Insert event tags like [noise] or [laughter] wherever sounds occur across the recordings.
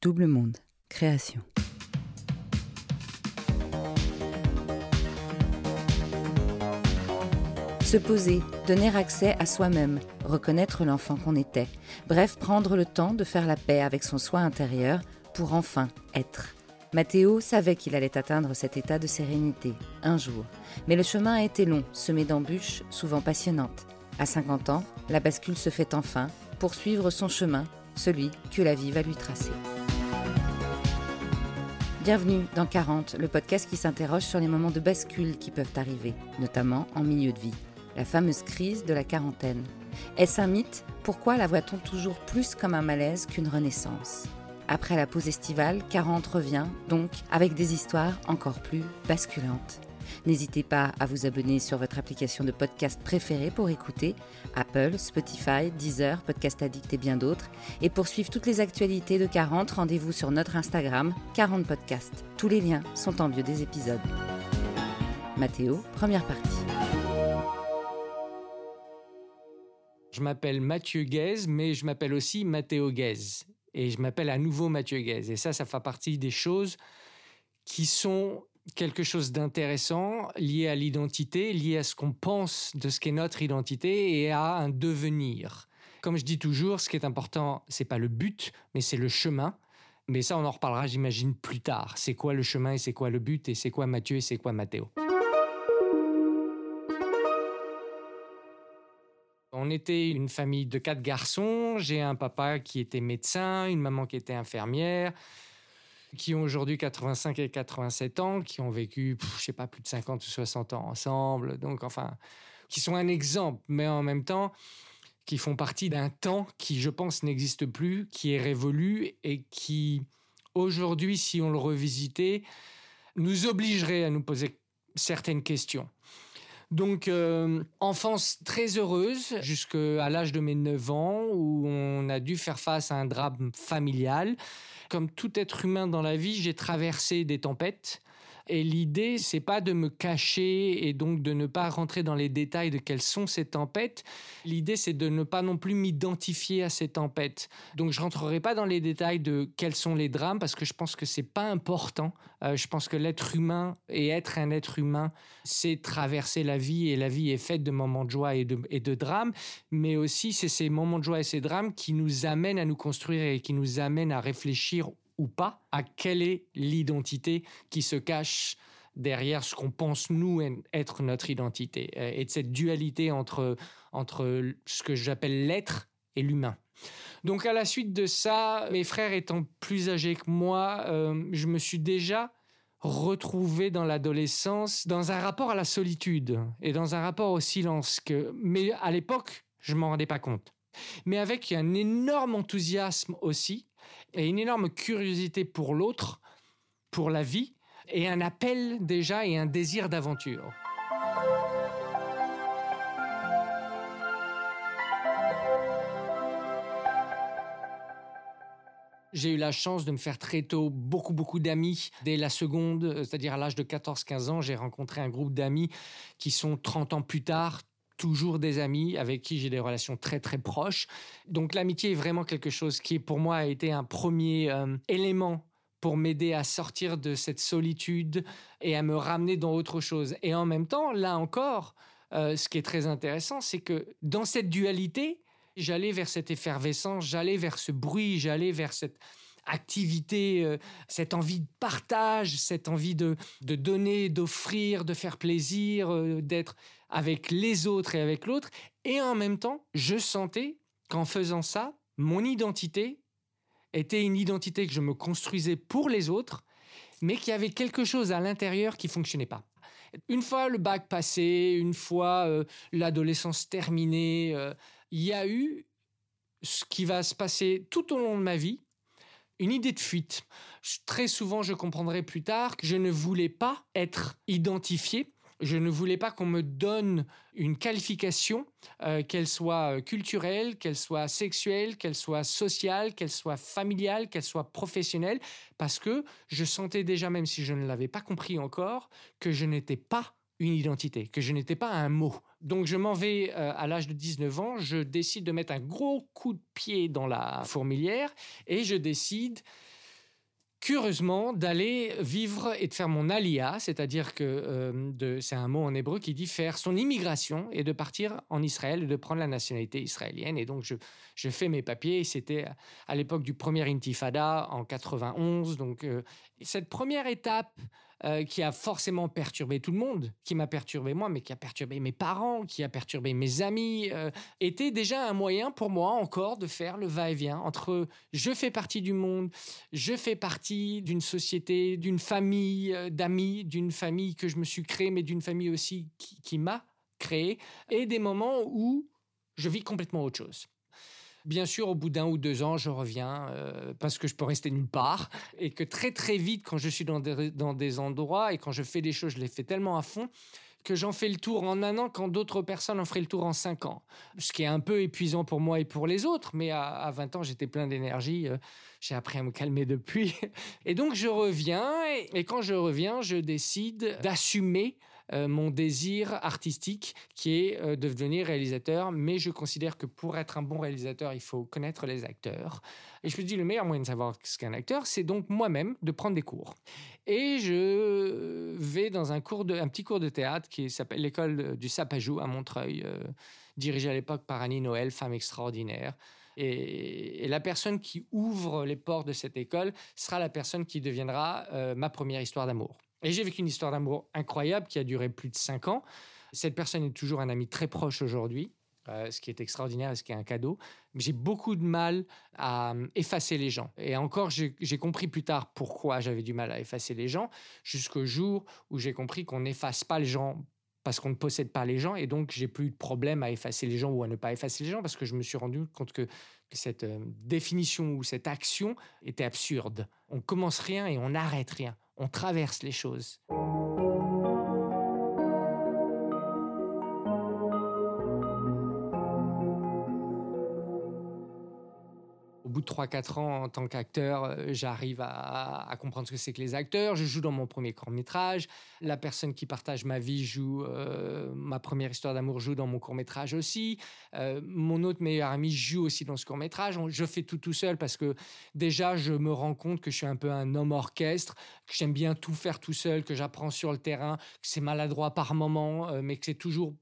Double Monde, création. Se poser, donner accès à soi-même, reconnaître l'enfant qu'on était, bref, prendre le temps de faire la paix avec son soi intérieur pour enfin être. Mathéo savait qu'il allait atteindre cet état de sérénité, un jour. Mais le chemin a été long, semé d'embûches, souvent passionnantes. À 50 ans, la bascule se fait enfin, pour suivre son chemin, celui que la vie va lui tracer. Bienvenue dans 40, le podcast qui s'interroge sur les moments de bascule qui peuvent arriver, notamment en milieu de vie. La fameuse crise de la quarantaine. Est-ce un mythe? Pourquoi la voit-on toujours plus comme un malaise qu'une renaissance? Après la pause estivale, 40 revient, donc, avec des histoires encore plus basculantes. N'hésitez pas à vous abonner sur votre application de podcast préférée pour écouter Apple, Spotify, Deezer, Podcast Addict et bien d'autres. Et pour suivre toutes les actualités de 40, rendez-vous sur notre Instagram 40 Podcast. Tous les liens sont en bio des épisodes. Mathéo, première partie. Je m'appelle Mathieu Guez, mais je m'appelle aussi Mathéo Guez. Et je m'appelle à nouveau Mathieu Guez. Et ça, ça fait partie des choses qui sont quelque chose d'intéressant lié à l'identité, lié à ce qu'on pense de ce qu'est notre identité et à un devenir. Comme je dis toujours, ce qui est important, c'est pas le but, mais c'est le chemin. Mais ça, on en reparlera, j'imagine, plus tard. C'est quoi le chemin et c'est quoi le but et c'est quoi Mathieu et c'est quoi Mathéo? On était une famille de quatre garçons. J'ai un papa qui était médecin, une maman qui était infirmière, qui ont aujourd'hui 85 et 87 ans, qui ont vécu, je sais pas, plus de 50 ou 60 ans ensemble. Donc, enfin, qui sont un exemple, mais en même temps, qui font partie d'un temps qui, je pense, n'existe plus, qui est révolu et qui, aujourd'hui, si on le revisitait, nous obligerait à nous poser certaines questions. Donc, euh, enfance très heureuse jusqu'à l'âge de mes 9 ans où on a dû faire face à un drame familial. Comme tout être humain dans la vie, j'ai traversé des tempêtes. Et l'idée, c'est pas de me cacher et donc de ne pas rentrer dans les détails de quelles sont ces tempêtes. L'idée, c'est de ne pas non plus m'identifier à ces tempêtes. Donc, je rentrerai pas dans les détails de quels sont les drames parce que je pense que c'est pas important. Euh, je pense que l'être humain et être un être humain, c'est traverser la vie et la vie est faite de moments de joie et de, et de drames. Mais aussi, c'est ces moments de joie et ces drames qui nous amènent à nous construire et qui nous amènent à réfléchir ou pas à quelle est l'identité qui se cache derrière ce qu'on pense nous être notre identité euh, et de cette dualité entre, entre ce que j'appelle l'être et l'humain. Donc à la suite de ça, mes frères étant plus âgés que moi, euh, je me suis déjà retrouvé dans l'adolescence dans un rapport à la solitude et dans un rapport au silence que mais à l'époque, je m'en rendais pas compte. Mais avec un énorme enthousiasme aussi et une énorme curiosité pour l'autre, pour la vie, et un appel déjà et un désir d'aventure. J'ai eu la chance de me faire très tôt beaucoup, beaucoup d'amis. Dès la seconde, c'est-à-dire à, l'âge de 14-15 ans, j'ai rencontré un groupe d'amis qui sont 30 ans plus tard, toujours des amis avec qui j'ai des relations très très proches. Donc l'amitié est vraiment quelque chose qui pour moi a été un premier euh, élément pour m'aider à sortir de cette solitude et à me ramener dans autre chose. Et en même temps, là encore, euh, ce qui est très intéressant, c'est que dans cette dualité, j'allais vers cette effervescence, j'allais vers ce bruit, j'allais vers cette activité, euh, cette envie de partage, cette envie de, de donner, d'offrir, de faire plaisir, d'être avec les autres et avec l'autre. Et en même temps, je sentais qu'en faisant ça, mon identité était une identité que je me construisais pour les autres, mais qu'il y avait quelque chose à l'intérieur qui fonctionnait pas. Une fois le bac passé, une fois euh, l'adolescence terminée, euh, il y a eu ce qui va se passer tout au long de ma vie, une idée de fuite. Très souvent, je comprendrai plus tard que je ne voulais pas être identifié je ne voulais pas qu'on me donne une qualification, euh, qu'elle soit euh, culturelle, qu'elle soit sexuelle, qu'elle soit sociale, qu'elle soit familiale, qu'elle soit professionnelle, parce que je sentais déjà, même si je ne l'avais pas compris encore, que je n'étais pas une identité, que je n'étais pas un mot. Donc je m'en vais euh, à l'âge de 19 ans, je décide de mettre un gros coup de pied dans la fourmilière et je décide curieusement d'aller vivre et de faire mon alia, c'est-à-dire que euh, c'est un mot en hébreu qui dit faire son immigration et de partir en Israël de prendre la nationalité israélienne. Et donc je, je fais mes papiers. C'était à l'époque du premier intifada en 91. Donc euh, cette première étape euh, qui a forcément perturbé tout le monde, qui m'a perturbé moi, mais qui a perturbé mes parents, qui a perturbé mes amis, euh, était déjà un moyen pour moi encore de faire le va-et-vient entre je fais partie du monde, je fais partie d'une société, d'une famille euh, d'amis, d'une famille que je me suis créée, mais d'une famille aussi qui, qui m'a créé, et des moments où je vis complètement autre chose. Bien sûr, au bout d'un ou deux ans, je reviens euh, parce que je peux rester nulle part et que très très vite, quand je suis dans des, endroits et quand je fais des choses, je les fais tellement à fond que j'en fais le tour en un an quand d'autres personnes en feraient le tour en cinq ans. Ce qui est un peu épuisant pour moi et pour les autres, mais à, 20 ans, j'étais plein d'énergie. Euh, j'ai appris à me calmer depuis. [laughs] Et donc, je reviens, et quand je reviens, je décide d'assumer mon désir artistique qui est euh, de devenir réalisateur. Mais je considère que pour être un bon réalisateur, il faut connaître les acteurs. Et je me dis, le meilleur moyen de savoir ce qu'est un acteur, c'est donc moi-même de prendre des cours. Et je vais dans un, cours de, un petit cours de théâtre qui s'appelle l'école du Sapajou à Montreuil, euh, dirigé à l'époque par Annie Noël, femme extraordinaire. Et, la personne qui ouvre les portes de cette école sera la personne qui deviendra ma première histoire d'amour. Et j'ai vécu une histoire d'amour incroyable qui a duré plus de cinq ans. Cette personne est toujours un ami très proche aujourd'hui, euh, ce qui est extraordinaire et ce qui est un cadeau. J'ai beaucoup de mal à euh, effacer les gens. Et encore, j'ai compris plus tard pourquoi j'avais du mal à effacer les gens, jusqu'au jour où j'ai compris qu'on n'efface pas les gens parce qu'on ne possède pas les gens. Et donc, j'ai plus de problème à effacer les gens ou à ne pas effacer les gens parce que je me suis rendu compte que cette euh, définition ou cette action était absurde. On commence rien et on n'arrête rien on traverse les choses. Au bout de 3-4 ans en tant qu'acteur, euh, j'arrive à, comprendre ce que c'est que les acteurs. Je joue dans mon premier court métrage. La personne qui partage ma vie joue, euh, ma première histoire d'amour joue dans mon court métrage aussi. Euh, mon autre meilleur ami joue aussi dans ce court métrage. Je fais tout tout seul parce que déjà, je me rends compte que je suis un peu un homme orchestre, que j'aime bien tout faire tout seul, que j'apprends sur le terrain, que c'est maladroit par moments, mais que c'est toujours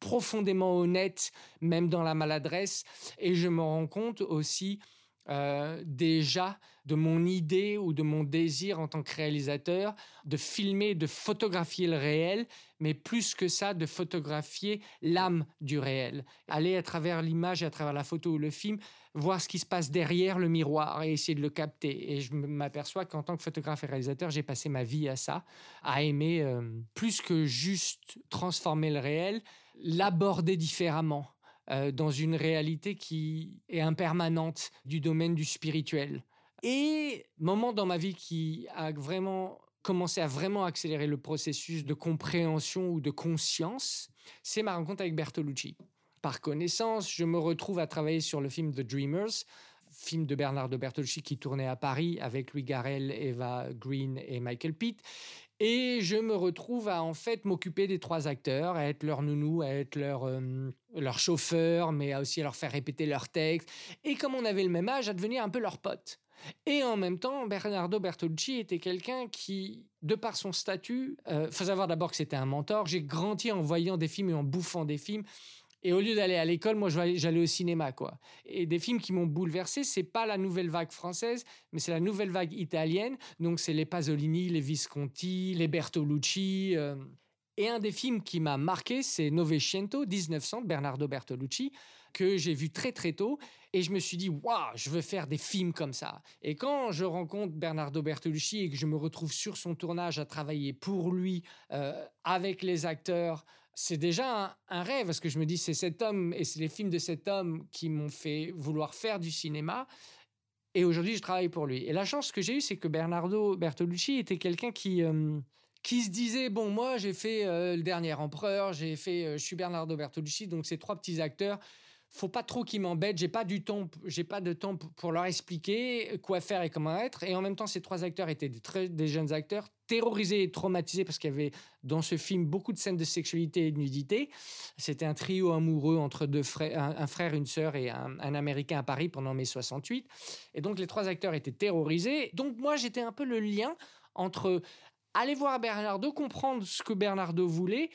profondément honnête, même dans la maladresse. Et je me rends compte aussi euh, déjà de mon idée ou de mon désir en tant que réalisateur de filmer, de photographier le réel, mais plus que ça, de photographier l'âme du réel. Aller à travers l'image à travers la photo ou le film, voir ce qui se passe derrière le miroir et essayer de le capter. Et je m'aperçois qu'en tant que photographe et réalisateur, j'ai passé ma vie à ça, à aimer euh, plus que juste transformer le réel, l'aborder différemment euh, dans une réalité qui est impermanente du domaine du spirituel. Et moment dans ma vie qui a vraiment commencé à vraiment accélérer le processus de compréhension ou de conscience, c'est ma rencontre avec Bertolucci. Par connaissance, je me retrouve à travailler sur le film The Dreamers, film de Bernardo Bertolucci qui tournait à Paris avec Louis Garrel, Eva Green et Michael Pitt. Et je me retrouve à en fait m'occuper des trois acteurs, à être leur nounou, à être leur, euh, leur chauffeur, mais aussi à leur faire répéter leurs textes. Et comme on avait le même âge, à devenir un peu leur pote. Et en même temps, Bernardo Bertolucci était quelqu'un qui, de par son statut, euh, faut savoir d'abord que c'était un mentor. J'ai grandi en voyant des films et en bouffant des films. Et au lieu d'aller à l'école, moi, j'allais au cinéma, quoi. Et des films qui m'ont bouleversé, c'est pas la nouvelle vague française, mais c'est la nouvelle vague italienne. Donc, c'est les Pasolini, les Visconti, les Bertolucci. Euh. Et un des films qui m'a marqué, c'est Novecento, 1900, de Bernardo Bertolucci, que j'ai vu très très tôt. Et je me suis dit, waouh, je veux faire des films comme ça. Et quand je rencontre Bernardo Bertolucci et que je me retrouve sur son tournage à travailler pour lui, euh, avec les acteurs, c'est déjà un, rêve, parce que je me dis, c'est cet homme et c'est les films de cet homme qui m'ont fait vouloir faire du cinéma. Et aujourd'hui, je travaille pour lui. Et la chance que j'ai eue, c'est que Bernardo Bertolucci était quelqu'un qui, euh, qui se disait, bon, moi, j'ai fait euh, Le Dernier Empereur, j'ai fait, euh, je suis Bernardo Bertolucci, donc ces trois petits acteurs, faut pas trop qu'ils m'embêtent. J'ai pas du temps, j'ai pas de temps pour leur expliquer quoi faire et comment être. Et en même temps, ces trois acteurs étaient des, très, des jeunes acteurs terrorisés et traumatisés parce qu'il y avait dans ce film beaucoup de scènes de sexualité et de nudité. C'était un trio amoureux entre deux frères, un, frère, une sœur et un, un, Américain à Paris pendant mai 68. Et donc les trois acteurs étaient terrorisés. Donc moi, j'étais un peu le lien entre aller voir Bernardo, comprendre ce que Bernardo voulait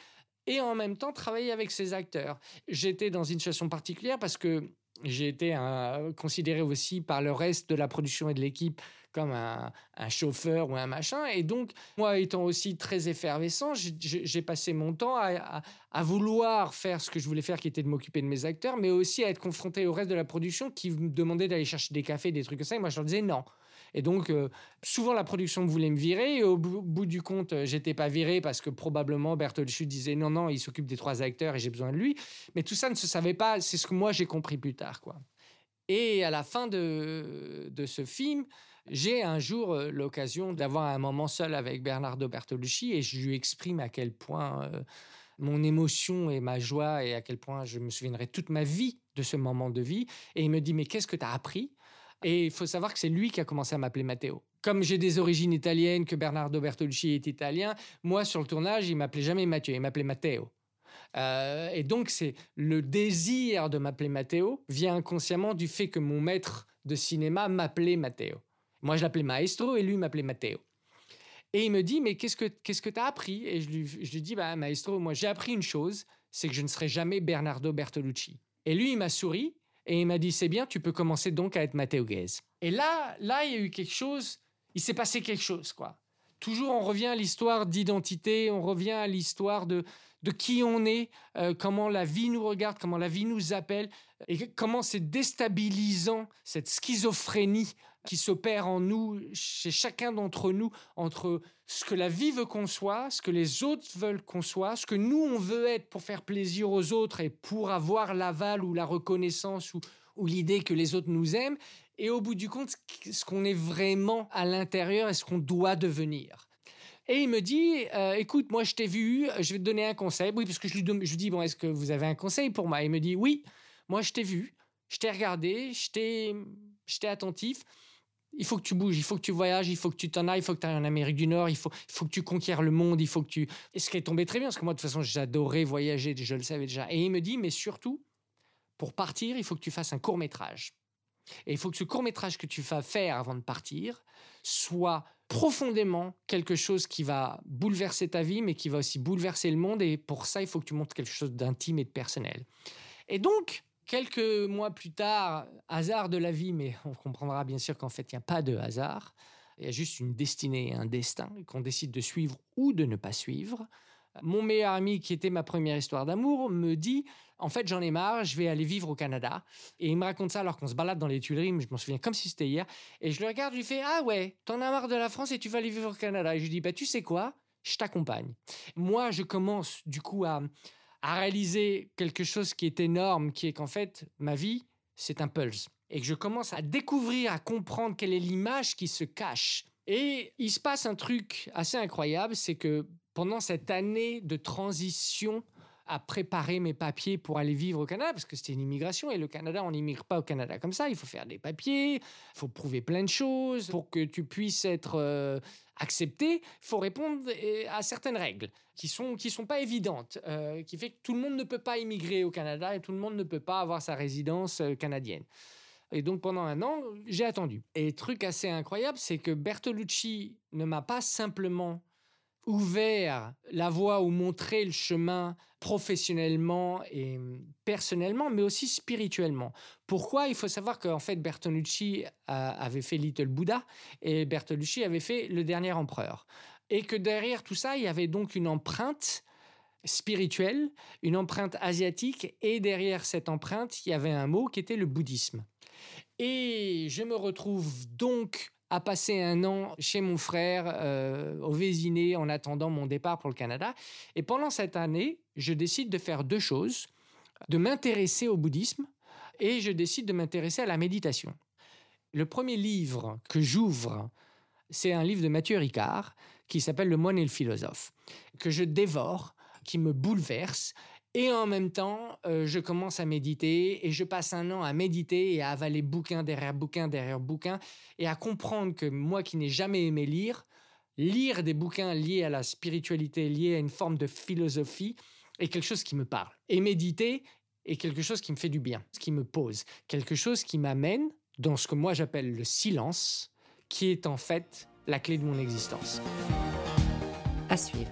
et en même temps travailler avec ses acteurs. J'étais dans une situation particulière parce que j'ai été considéré aussi par le reste de la production et de l'équipe comme un, chauffeur ou un machin. Et donc, moi étant aussi très effervescent, j'ai passé mon temps à, à, vouloir faire ce que je voulais faire, qui était de m'occuper de mes acteurs, mais aussi à être confronté au reste de la production qui me demandait d'aller chercher des cafés, des trucs comme ça. Et moi, je leur disais non. Et donc, euh, souvent, la production voulait me virer. Et au bout, du compte, euh, j'étais pas viré parce que probablement Bertolucci disait non, non, il s'occupe des trois acteurs et j'ai besoin de lui. Mais tout ça ne se savait pas. C'est ce que moi, j'ai compris plus tard. quoi. Et à la fin de, de ce film, j'ai un jour euh, l'occasion d'avoir un moment seul avec Bernardo Bertolucci et je lui exprime à quel point mon émotion et ma joie et à quel point je me souviendrai toute ma vie de ce moment de vie. Et il me dit, mais qu'est-ce que tu as appris? Et il faut savoir que c'est lui qui a commencé à m'appeler Matteo. Comme j'ai des origines italiennes, que Bernardo Bertolucci est italien, moi, sur le tournage, il m'appelait jamais Matteo, il m'appelait Matteo. Euh, et donc, c'est le désir de m'appeler Matteo vient inconsciemment du fait que mon maître de cinéma m'appelait Matteo. Moi, je l'appelais Maestro et lui m'appelait Matteo. Et il me dit, mais qu'est-ce que qu'est-ce que tu as appris? Et je lui, je lui dis, bah, Maestro, moi, j'ai appris une chose, c'est que je ne serai jamais Bernardo Bertolucci. Et lui, il m'a souri et il m'a dit, c'est bien, tu peux commencer donc à être Matteo Guez. Et là, là, il y a eu quelque chose, il s'est passé quelque chose, quoi. Toujours, on revient à l'histoire d'identité, on revient à l'histoire de, de qui on est, euh, comment la vie nous regarde, comment la vie nous appelle, et comment c'est déstabilisant cette schizophrénie qui s'opère en nous, chez chacun d'entre nous, entre ce que la vie veut qu'on soit, ce que les autres veulent qu'on soit, ce que nous, on veut être pour faire plaisir aux autres et pour avoir l'aval ou la reconnaissance ou, ou l'idée que les autres nous aiment, et au bout du compte, ce qu'on est vraiment à l'intérieur et ce qu'on doit devenir. Et il me dit, euh, écoute, moi je t'ai vu, je vais te donner un conseil. Oui, parce que je lui, je dis, bon, est-ce que vous avez un conseil pour moi? Il me dit, oui, moi je t'ai vu, je t'ai regardé, je t'ai attentif il faut que tu bouges, il faut que tu voyages, il faut que tu t'en ailles, il faut que tu ailles en Amérique du Nord, il faut, il faut que tu conquières le monde, il faut que tu... Et ce qui est tombé très bien, parce que moi, de toute façon, j'adorais voyager, je le savais déjà. Et il me dit, mais surtout, pour partir, il faut que tu fasses un court métrage. Et il faut que ce court métrage que tu vas faire avant de partir soit profondément quelque chose qui va bouleverser ta vie, mais qui va aussi bouleverser le monde. Et pour ça, il faut que tu montres quelque chose d'intime et de personnel. Et donc, Quelques mois plus tard, hasard de la vie, mais on comprendra bien sûr qu'en fait, il n'y a pas de hasard. Il y a juste une destinée et un destin qu'on décide de suivre ou de ne pas suivre. Mon meilleur ami, qui était ma première histoire d'amour, me dit En fait, j'en ai marre, je vais aller vivre au Canada. Et il me raconte ça alors qu'on se balade dans les Tuileries, mais je m'en souviens comme si c'était hier. Et je le regarde, je lui fais Ah ouais, t'en as marre de la France et tu vas aller vivre au Canada. Et je lui dis Bah, tu sais quoi Je t'accompagne. Moi, je commence du coup à, à réaliser quelque chose qui est énorme, qui est qu'en fait, ma vie, c'est un pulse. Et que je commence à découvrir, à comprendre quelle est l'image qui se cache. Et il se passe un truc assez incroyable, c'est que pendant cette année de transition à préparer mes papiers pour aller vivre au Canada, parce que c'était une immigration, et le Canada, on n'immigre pas au Canada comme ça, il faut faire des papiers, il faut prouver plein de choses, pour que tu puisses être euh, accepté, il faut répondre euh, à certaines règles qui sont, qui sont pas évidentes, euh, qui fait que tout le monde ne peut pas immigrer au Canada et tout le monde ne peut pas avoir sa résidence canadienne. Et donc pendant un an, j'ai attendu. Et truc assez incroyable, c'est que Bertolucci ne m'a pas simplement ouvert la voie ou montré le chemin professionnellement et hum, personnellement, mais aussi spirituellement. Pourquoi? Il faut savoir qu'en fait, Bertolucci avait fait Little Buddha et Bertolucci avait fait Le Dernier Empereur. Et que derrière tout ça, il y avait donc une empreinte spirituelle, une empreinte asiatique, et derrière cette empreinte, il y avait un mot qui était le bouddhisme. Et je me retrouve donc à passer un an chez mon frère euh, au Vésiné en attendant mon départ pour le Canada. Et pendant cette année, je décide de faire deux choses, de m'intéresser au bouddhisme et je décide de m'intéresser à la méditation. Le premier livre que j'ouvre, c'est un livre de Mathieu Ricard qui s'appelle Le moine et le philosophe, que je dévore, qui me bouleverse Et en même temps, euh, je commence à méditer et je passe un an à méditer et à avaler bouquin derrière bouquin derrière bouquin et à comprendre que moi qui n'ai jamais aimé lire, lire des bouquins liés à la spiritualité, liés à une forme de philosophie, est quelque chose qui me parle. Et méditer est quelque chose qui me fait du bien, ce qui me pose, quelque chose qui m'amène dans ce que moi j'appelle le silence, qui est en fait la clé de mon existence. À suivre.